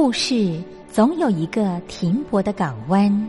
故事总有一个停泊的港湾。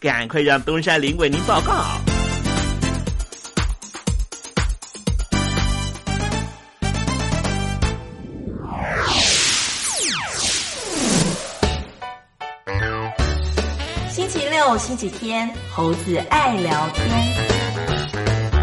赶快让东山林为您报告。星期六、星期天，猴子爱聊天。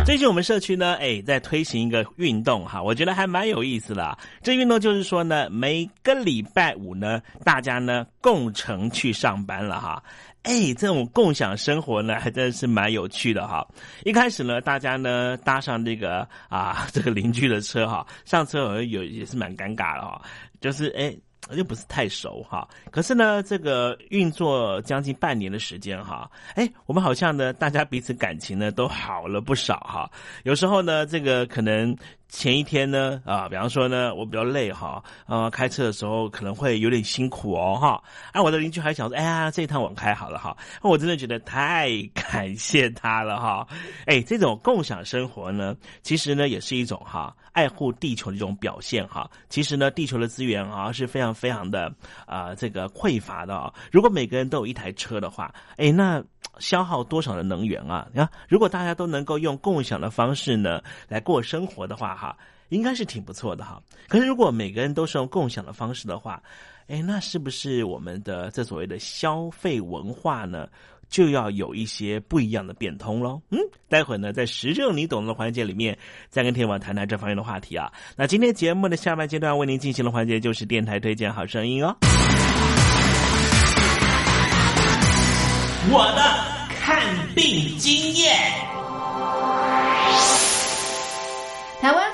最近我们社区呢，哎，在推行一个运动哈，我觉得还蛮有意思的。这运动就是说呢，每个礼拜五呢，大家呢共乘去上班了哈。哎，这种共享生活呢，还真是蛮有趣的哈。一开始呢，大家呢搭上这个啊这个邻居的车哈，上车好像有也是蛮尴尬的哈，就是哎。又不是太熟哈，可是呢，这个运作将近半年的时间哈，哎，我们好像呢，大家彼此感情呢都好了不少哈。有时候呢，这个可能。前一天呢，啊，比方说呢，我比较累哈，呃，开车的时候可能会有点辛苦哦，哈。啊，我的邻居还想说，哎呀，这一趟我开好了哈。我真的觉得太感谢他了哈。哎，这种共享生活呢，其实呢也是一种哈爱护地球的一种表现哈。其实呢，地球的资源啊是非常非常的啊这个匮乏的啊。如果每个人都有一台车的话，哎，那。消耗多少的能源啊？你看，如果大家都能够用共享的方式呢来过生活的话，哈，应该是挺不错的哈。可是如果每个人都是用共享的方式的话，哎，那是不是我们的这所谓的消费文化呢，就要有一些不一样的变通喽？嗯，待会呢，在时政你懂的环节里面，再跟天王谈谈这方面的话题啊。那今天节目的下半阶段为您进行的环节就是电台推荐好声音哦。我的看病经验。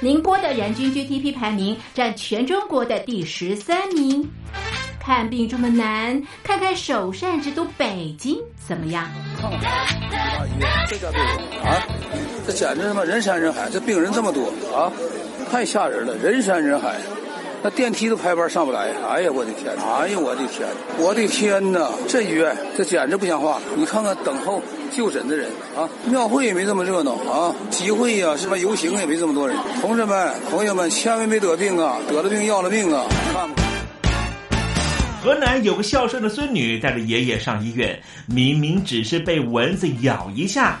宁波的人均 GDP 排名占全中国的第十三名。看病这么难，看看首善之都北京怎么样？这家病啊，这简直他妈人山人海，这病人这么多啊，太吓人了，人山人海。那电梯都排班上不来，哎呀，我的天！哎呀，我的天！我的天哪！这医院这简直不像话！你看看等候就诊的人啊，庙会也没这么热闹啊，集会呀，什么游行也没这么多人。同志们、朋友们，千万别得病啊！得了病要了命啊！看。河南有个孝顺的孙女带着爷爷上医院，明明只是被蚊子咬一下，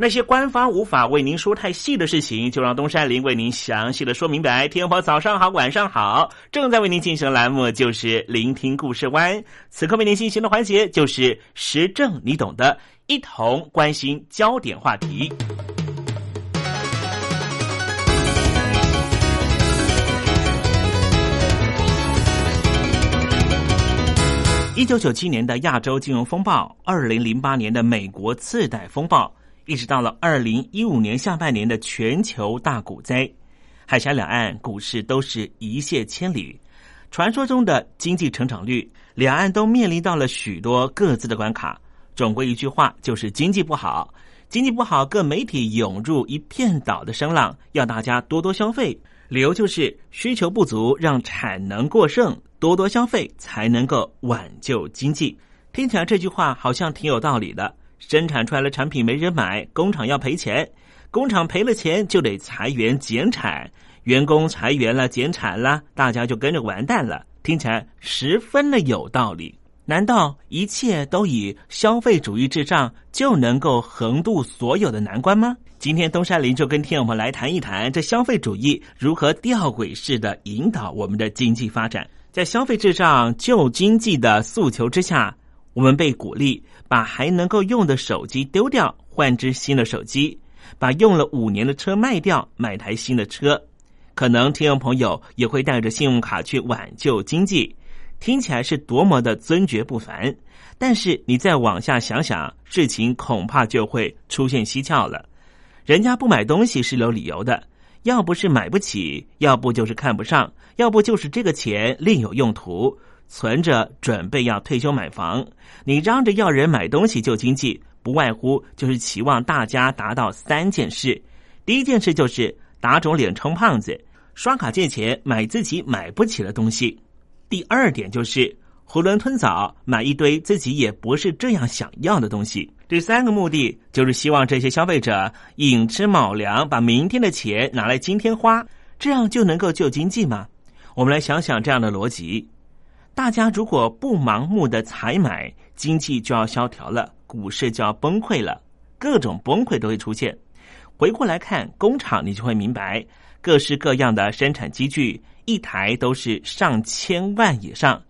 那些官方无法为您说太细的事情，就让东山林为您详细的说明白。天婆早上好，晚上好，正在为您进行的栏目就是聆听故事湾。此刻为您进行的环节就是时政，你懂的，一同关心焦点话题。一九九七年的亚洲金融风暴，二零零八年的美国次贷风暴。一直到了二零一五年下半年的全球大股灾，海峡两岸股市都是一泻千里。传说中的经济成长率，两岸都面临到了许多各自的关卡。总归一句话，就是经济不好，经济不好，各媒体涌入一片倒的声浪，要大家多多消费。理由就是需求不足，让产能过剩，多多消费才能够挽救经济。听起来这句话好像挺有道理的。生产出来的产品没人买，工厂要赔钱，工厂赔了钱就得裁员减产，员工裁员了减产了，大家就跟着完蛋了。听起来十分的有道理。难道一切都以消费主义至上，就能够横渡所有的难关吗？今天东山林就跟天友们来谈一谈，这消费主义如何吊诡式的引导我们的经济发展，在消费至上旧经济的诉求之下。我们被鼓励把还能够用的手机丢掉，换只新的手机；把用了五年的车卖掉，买台新的车。可能听众朋友也会带着信用卡去挽救经济，听起来是多么的尊爵不凡。但是你再往下想想，事情恐怕就会出现蹊跷了。人家不买东西是有理由的，要不是买不起，要不就是看不上，要不就是这个钱另有用途。存着准备要退休买房，你嚷着要人买东西救经济，不外乎就是期望大家达到三件事：第一件事就是打肿脸充胖子，刷卡借钱买自己买不起的东西；第二点就是囫囵吞枣买一堆自己也不是这样想要的东西；第三个目的就是希望这些消费者寅吃卯粮，把明天的钱拿来今天花，这样就能够救经济吗？我们来想想这样的逻辑。大家如果不盲目的采买，经济就要萧条了，股市就要崩溃了，各种崩溃都会出现。回过来看工厂，你就会明白，各式各样的生产机具，一台都是上千万以上。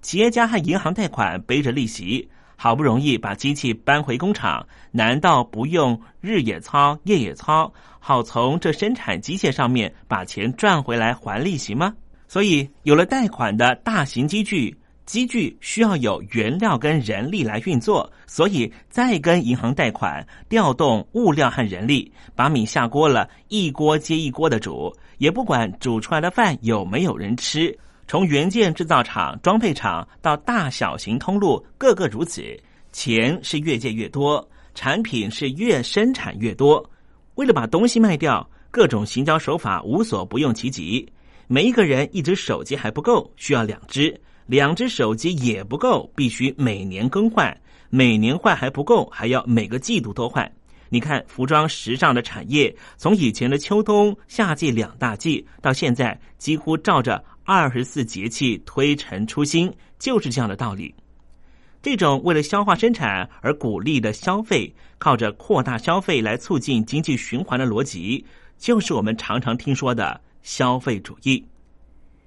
企业家和银行贷款背着利息，好不容易把机器搬回工厂，难道不用日也操夜也操，好从这生产机械上面把钱赚回来还利息吗？所以，有了贷款的大型机具，机具需要有原料跟人力来运作，所以再跟银行贷款，调动物料和人力，把米下锅了，一锅接一锅的煮，也不管煮出来的饭有没有人吃。从元件制造厂、装配厂到大小型通路，个个如此。钱是越借越多，产品是越生产越多。为了把东西卖掉，各种行销手法无所不用其极。每一个人一只手机还不够，需要两只；两只手机也不够，必须每年更换。每年换还不够，还要每个季度都换。你看，服装时尚的产业，从以前的秋冬夏季两大季，到现在几乎照着二十四节气推陈出新，就是这样的道理。这种为了消化生产而鼓励的消费，靠着扩大消费来促进经济循环的逻辑，就是我们常常听说的。消费主义，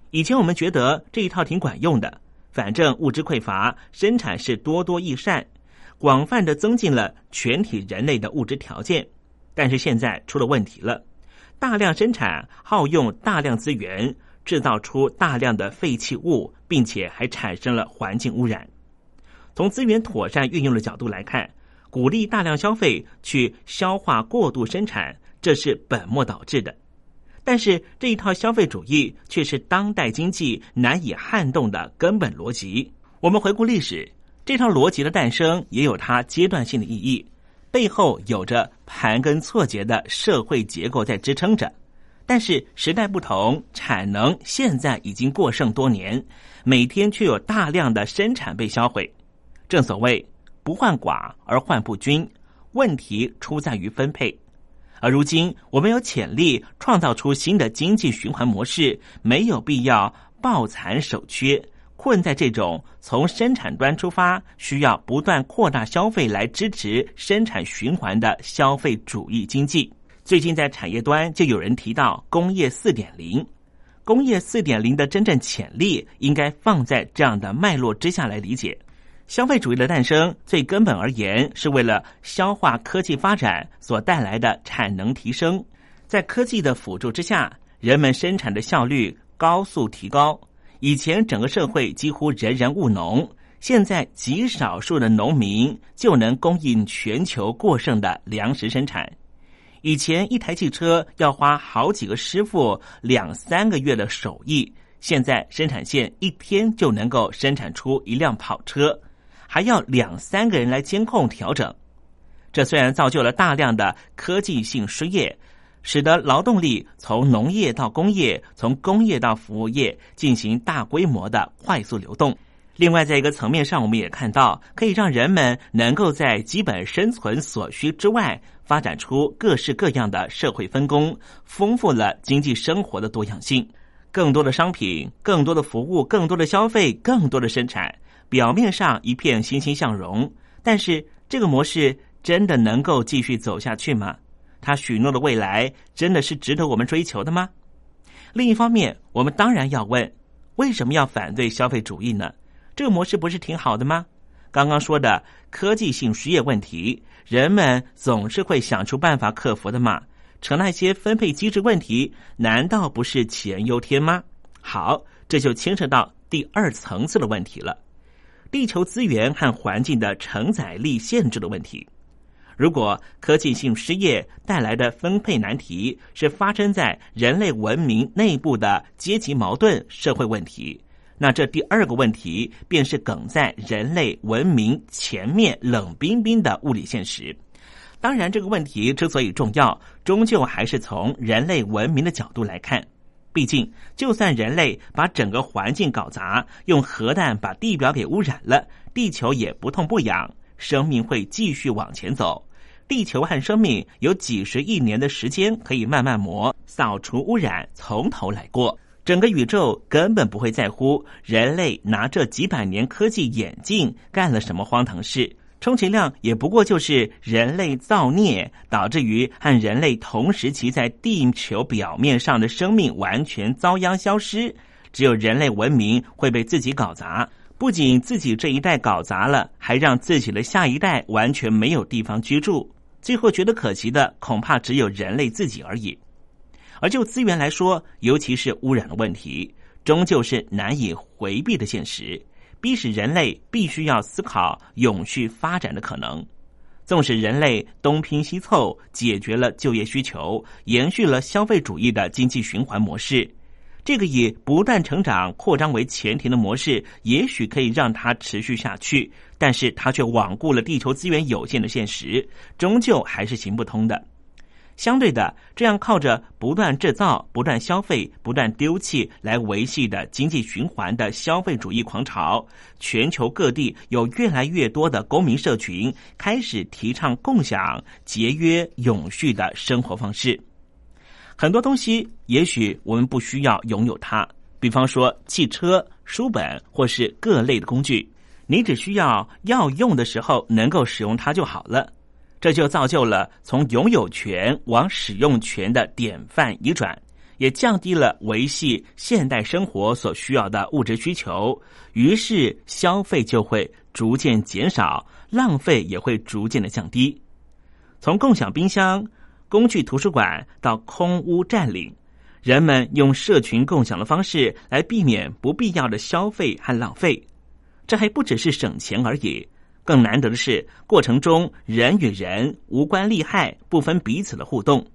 以前我们觉得这一套挺管用的，反正物质匮乏，生产是多多益善，广泛的增进了全体人类的物质条件。但是现在出了问题了，大量生产耗用大量资源，制造出大量的废弃物，并且还产生了环境污染。从资源妥善运用的角度来看，鼓励大量消费去消化过度生产，这是本末倒置的。但是这一套消费主义却是当代经济难以撼动的根本逻辑。我们回顾历史，这套逻辑的诞生也有它阶段性的意义，背后有着盘根错节的社会结构在支撑着。但是时代不同，产能现在已经过剩多年，每天却有大量的生产被销毁。正所谓不患寡而患不均，问题出在于分配。而如今，我们有潜力创造出新的经济循环模式，没有必要抱残守缺，困在这种从生产端出发，需要不断扩大消费来支持生产循环的消费主义经济。最近在产业端就有人提到工业四点零，工业四点零的真正潜力应该放在这样的脉络之下来理解。消费主义的诞生，最根本而言是为了消化科技发展所带来的产能提升，在科技的辅助之下，人们生产的效率高速提高。以前整个社会几乎人人务农，现在极少数的农民就能供应全球过剩的粮食生产。以前一台汽车要花好几个师傅两三个月的手艺，现在生产线一天就能够生产出一辆跑车，还要两三个人来监控调整。这虽然造就了大量的科技性失业。使得劳动力从农业到工业，从工业到服务业进行大规模的快速流动。另外，在一个层面上，我们也看到可以让人们能够在基本生存所需之外，发展出各式各样的社会分工，丰富了经济生活的多样性。更多的商品，更多的服务，更多的消费，更多的生产，表面上一片欣欣向荣。但是，这个模式真的能够继续走下去吗？他许诺的未来真的是值得我们追求的吗？另一方面，我们当然要问：为什么要反对消费主义呢？这个模式不是挺好的吗？刚刚说的科技性失业问题，人们总是会想出办法克服的嘛。成那些分配机制问题，难道不是杞人忧天吗？好，这就牵扯到第二层次的问题了：地球资源和环境的承载力限制的问题。如果科技性失业带来的分配难题是发生在人类文明内部的阶级矛盾、社会问题，那这第二个问题便是梗在人类文明前面冷冰冰的物理现实。当然，这个问题之所以重要，终究还是从人类文明的角度来看。毕竟，就算人类把整个环境搞砸，用核弹把地表给污染了，地球也不痛不痒，生命会继续往前走。地球和生命有几十亿年的时间可以慢慢磨、扫除污染，从头来过。整个宇宙根本不会在乎人类拿这几百年科技眼镜干了什么荒唐事，充其量也不过就是人类造孽，导致于和人类同时期在地球表面上的生命完全遭殃消失。只有人类文明会被自己搞砸。不仅自己这一代搞砸了，还让自己的下一代完全没有地方居住。最后觉得可惜的，恐怕只有人类自己而已。而就资源来说，尤其是污染的问题，终究是难以回避的现实，逼使人类必须要思考永续发展的可能。纵使人类东拼西凑解决了就业需求，延续了消费主义的经济循环模式。这个以不断成长扩张为前提的模式，也许可以让它持续下去，但是它却罔顾了地球资源有限的现实，终究还是行不通的。相对的，这样靠着不断制造、不断消费、不断丢弃来维系的经济循环的消费主义狂潮，全球各地有越来越多的公民社群开始提倡共享、节约、永续的生活方式。很多东西，也许我们不需要拥有它，比方说汽车、书本或是各类的工具，你只需要要用的时候能够使用它就好了。这就造就了从拥有权往使用权的典范移转，也降低了维系现代生活所需要的物质需求，于是消费就会逐渐减少，浪费也会逐渐的降低。从共享冰箱。工具图书馆到空屋占领，人们用社群共享的方式来避免不必要的消费和浪费。这还不只是省钱而已，更难得的是过程中人与人无关利害、不分彼此的互动。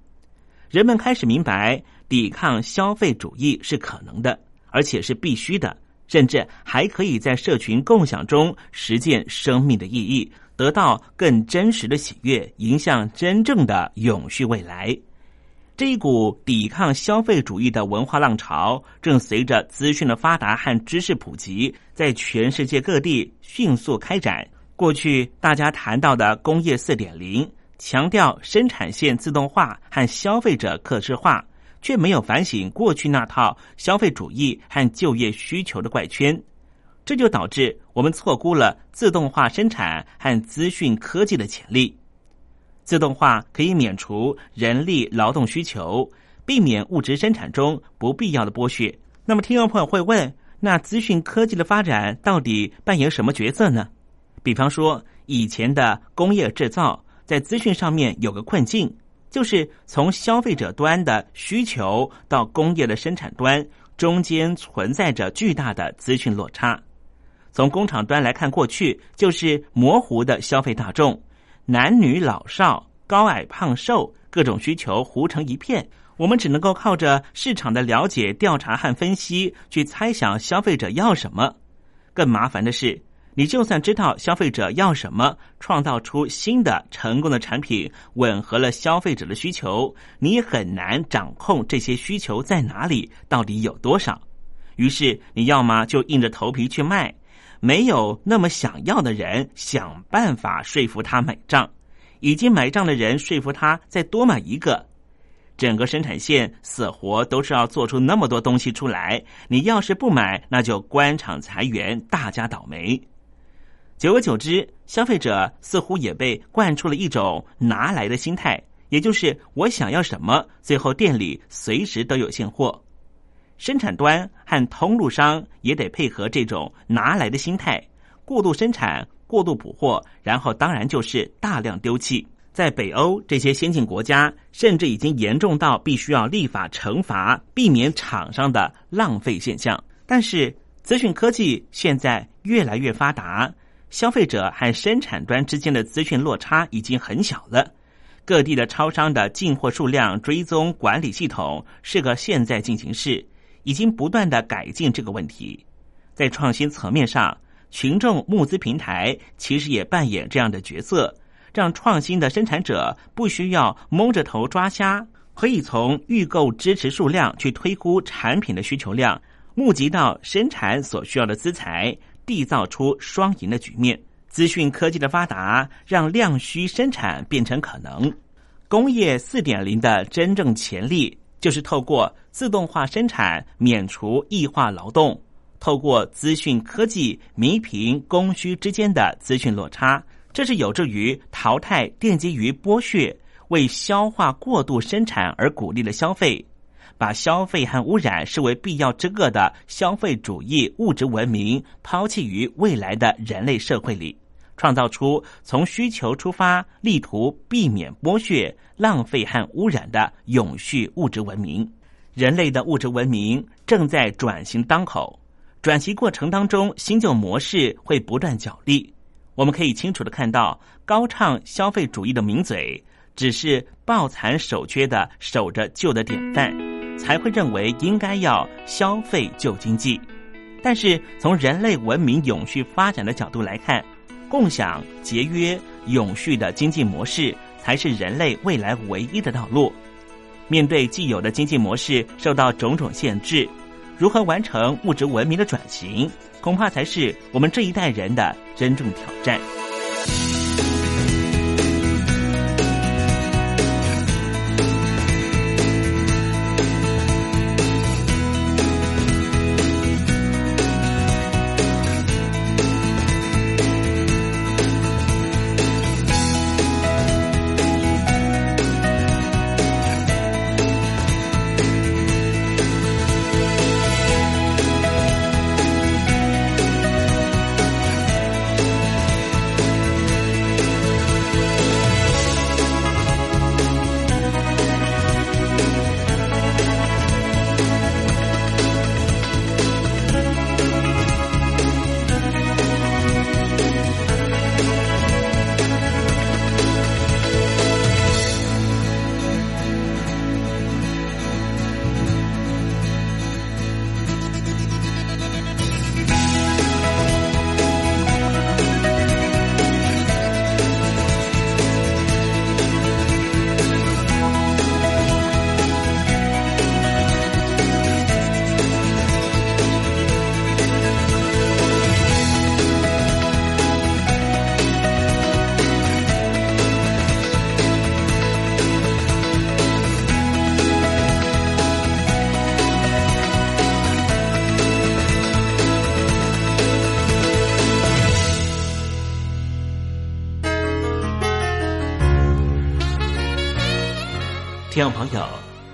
人们开始明白，抵抗消费主义是可能的，而且是必须的，甚至还可以在社群共享中实践生命的意义。得到更真实的喜悦，迎向真正的永续未来。这一股抵抗消费主义的文化浪潮，正随着资讯的发达和知识普及，在全世界各地迅速开展。过去大家谈到的工业四点零，强调生产线自动化和消费者可视化，却没有反省过去那套消费主义和就业需求的怪圈。这就导致我们错估了自动化生产和资讯科技的潜力。自动化可以免除人力劳动需求，避免物质生产中不必要的剥削。那么，听众朋友会问：那资讯科技的发展到底扮演什么角色呢？比方说，以前的工业制造在资讯上面有个困境，就是从消费者端的需求到工业的生产端，中间存在着巨大的资讯落差。从工厂端来看，过去就是模糊的消费大众。男女老少、高矮胖瘦，各种需求糊成一片。我们只能够靠着市场的了解、调查和分析，去猜想消费者要什么。更麻烦的是，你就算知道消费者要什么，创造出新的成功的产品，吻合了消费者的需求，你也很难掌控这些需求在哪里，到底有多少。于是，你要么就硬着头皮去卖。没有那么想要的人，想办法说服他买账；已经买账的人，说服他再多买一个。整个生产线死活都是要做出那么多东西出来。你要是不买，那就关厂裁员，大家倒霉。久而久之，消费者似乎也被惯出了一种拿来的心态，也就是我想要什么，最后店里随时都有现货。生产端和通路商也得配合这种拿来的心态，过度生产、过度补货，然后当然就是大量丢弃。在北欧这些先进国家，甚至已经严重到必须要立法惩罚，避免厂商的浪费现象。但是，资讯科技现在越来越发达，消费者和生产端之间的资讯落差已经很小了。各地的超商的进货数量追踪管理系统是个现在进行式。已经不断的改进这个问题，在创新层面上，群众募资平台其实也扮演这样的角色，让创新的生产者不需要蒙着头抓瞎，可以从预购支持数量去推估产品的需求量，募集到生产所需要的资材，缔造出双赢的局面。资讯科技的发达，让量需生产变成可能，工业四点零的真正潜力。就是透过自动化生产免除异化劳动，透过资讯科技弥平供需之间的资讯落差，这是有助于淘汰奠基于剥削、为消化过度生产而鼓励的消费，把消费和污染视为必要之恶的消费主义物质文明抛弃于未来的人类社会里。创造出从需求出发，力图避免剥削、浪费和污染的永续物质文明。人类的物质文明正在转型当口，转型过程当中，新旧模式会不断角力。我们可以清楚的看到，高唱消费主义的名嘴，只是抱残守缺的守着旧的典范，才会认为应该要消费旧经济。但是从人类文明永续发展的角度来看，共享、节约、永续的经济模式才是人类未来唯一的道路。面对既有的经济模式受到种种限制，如何完成物质文明的转型，恐怕才是我们这一代人的真正挑战。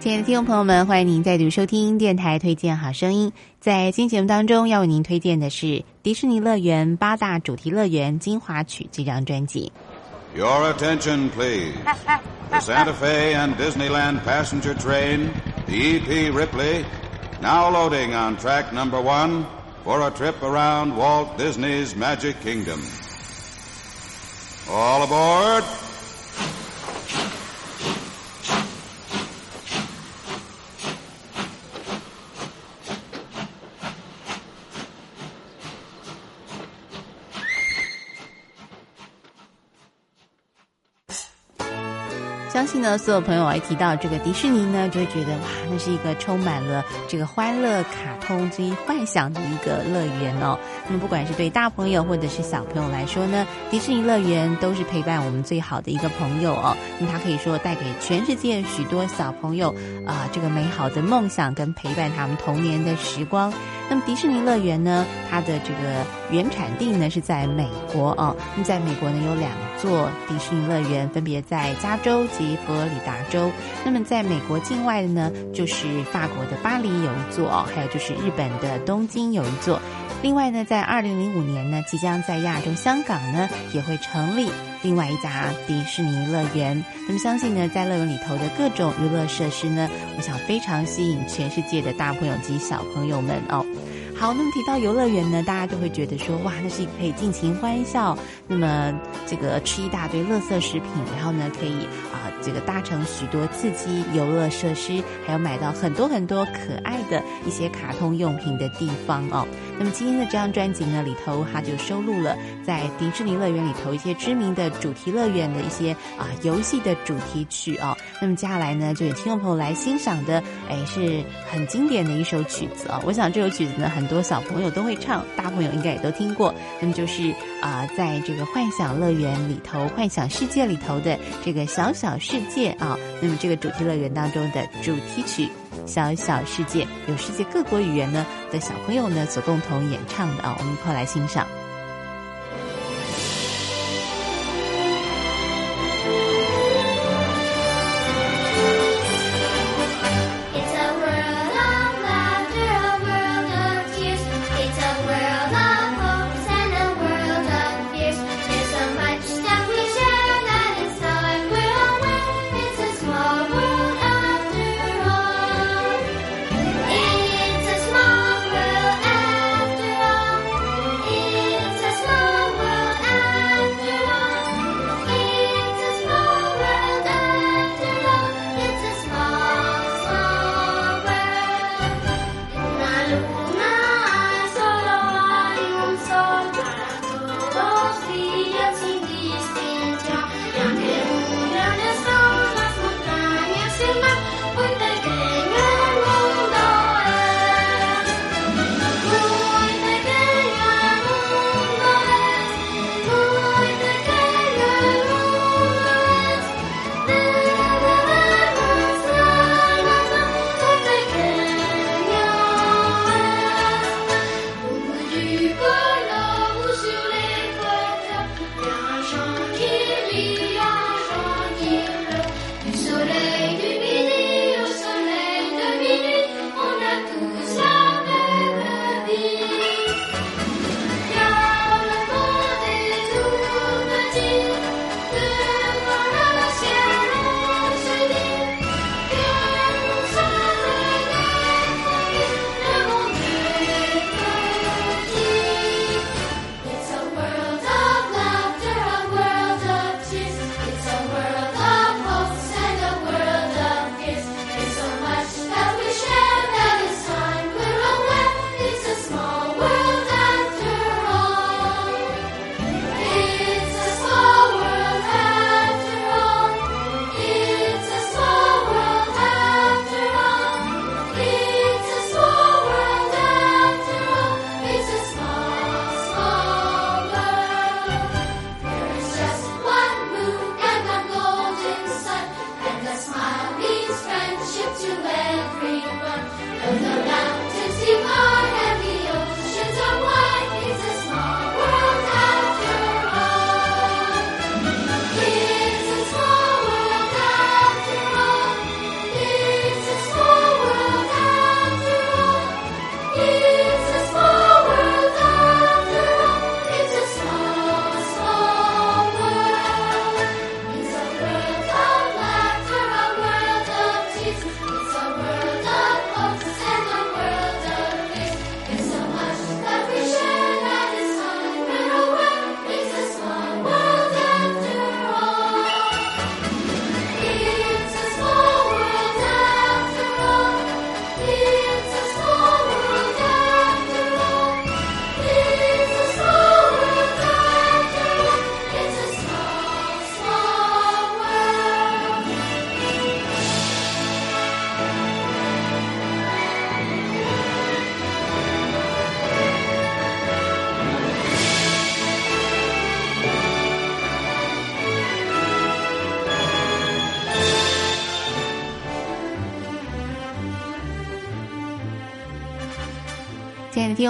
亲爱的听众朋友们，欢迎您再度收听电台推荐好声音。在新节目当中，要为您推荐的是《迪士尼乐园八大主题乐园精华曲》这张专辑。Your attention, please. The Santa Fe and Disneyland passenger train, E.P. Ripley, now loading on track number one for a trip around Walt Disney's Magic Kingdom. All aboard! 呢，所有朋友一提到这个迪士尼呢，就会觉得哇，那是一个充满了这个欢乐、卡通这一幻想的一个乐园哦。那么不管是对大朋友或者是小朋友来说呢，迪士尼乐园都是陪伴我们最好的一个朋友哦。那么它可以说带给全世界许多小朋友啊、这个美好的梦想跟陪伴他们童年的时光。那么迪士尼乐园呢，它的这个原产地呢是在美国哦。那在美国呢有两座迪士尼乐园，分别在加州及佛罗里达州。那么在美国境外的呢，就是法国的巴黎有一座哦，还有就是日本的东京有一座。另外呢，在二零零五年呢，即将在亚洲香港呢也会成立另外一家迪士尼乐园。那么相信呢，在乐园里头的各种娱乐设施呢，我想非常吸引全世界的大朋友及小朋友们哦。好，那么提到游乐园呢，大家都会觉得说，哇，那是可以尽情欢笑，那么这个吃一大堆垃圾食品，然后呢，可以、这个搭乘许多刺激游乐设施，还有买到很多很多可爱的一些卡通用品的地方哦。那么今天的这张专辑呢，里头它就收录了在迪士尼乐园里头一些知名的主题乐园的一些啊游戏的主题曲哦。那么接下来呢，就有听众朋友来欣赏的，哎，是很经典的一首曲子哦。我想这首曲子呢，很多小朋友都会唱，大朋友应该也都听过。那么就是啊、在这个幻想乐园里头、幻想世界里头的这个小小世界啊，那么这个主题乐园当中的主题曲。小小世界有世界各国语言呢的小朋友呢所共同演唱的啊，我们一块来欣赏。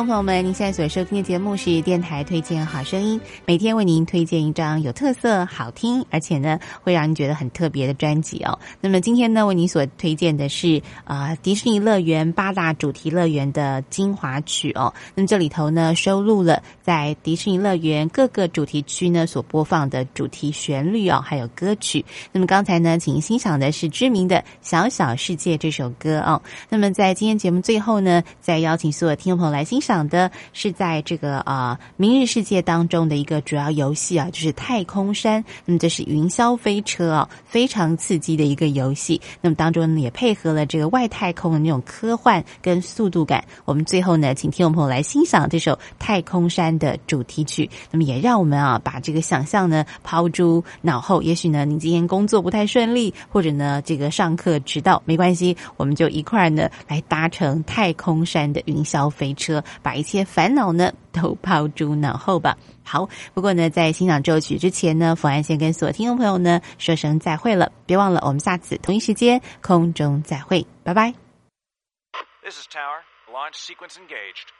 朋友们，您现在所收听的节目是电台推荐好声音，每天为您推荐一张有特色、好听，而且呢会让您觉得很特别的专辑哦。那么今天呢，为您所推荐的是啊、呃迪士尼乐园八大主题乐园的精华曲哦。那么这里头呢收录了在迪士尼乐园各个主题区呢所播放的主题旋律哦，还有歌曲。那么刚才呢，请欣赏的是知名的《小小世界》这首歌哦。那么在今天节目最后呢，再邀请所有听众朋友来欣赏讲的是在这个啊、明日世界当中的一个主要游戏啊，就是太空山。那么这是云霄飞车啊，非常刺激的一个游戏。那么当中呢，也配合了这个外太空的那种科幻跟速度感。我们最后呢，请听众朋友来欣赏这首《太空山》的主题曲。那么也让我们啊，把这个想象呢抛诸脑后。也许呢，您今天工作不太顺利，或者呢这个上课迟到，没关系，我们就一块儿呢来搭乘太空山的云霄飞车，把一切烦恼呢都抛诸脑后吧。好，不过呢，在欣赏这首曲之前呢，冯安先跟所有听众朋友呢说声再会了。别忘了，我们下次同一时间空中再会，拜拜。This is Tower. Launch sequence engaged.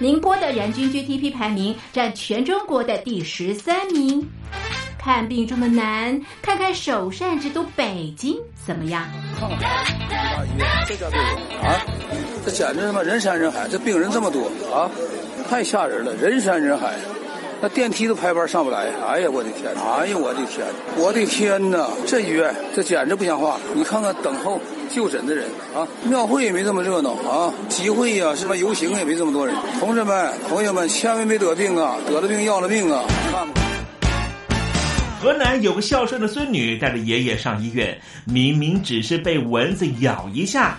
宁波的人均 GDP 排名占全中国的第十三名。看病这么难，看看首善之都北京怎么样？这家病啊，这简直他妈人山人海，这病人这么多啊，太吓人了，人山人海。那电梯都排班上不来，哎呀，我的天！哎呀，我的天！我的天哪！这医院这简直不像话！你看看等候就诊的人啊，庙会也没这么热闹啊，集会呀，什么游行也没这么多人。同志们、朋友们，千万别得病啊！得了病要了命啊！看吧。河南有个孝顺的孙女带着爷爷上医院，明明只是被蚊子咬一下，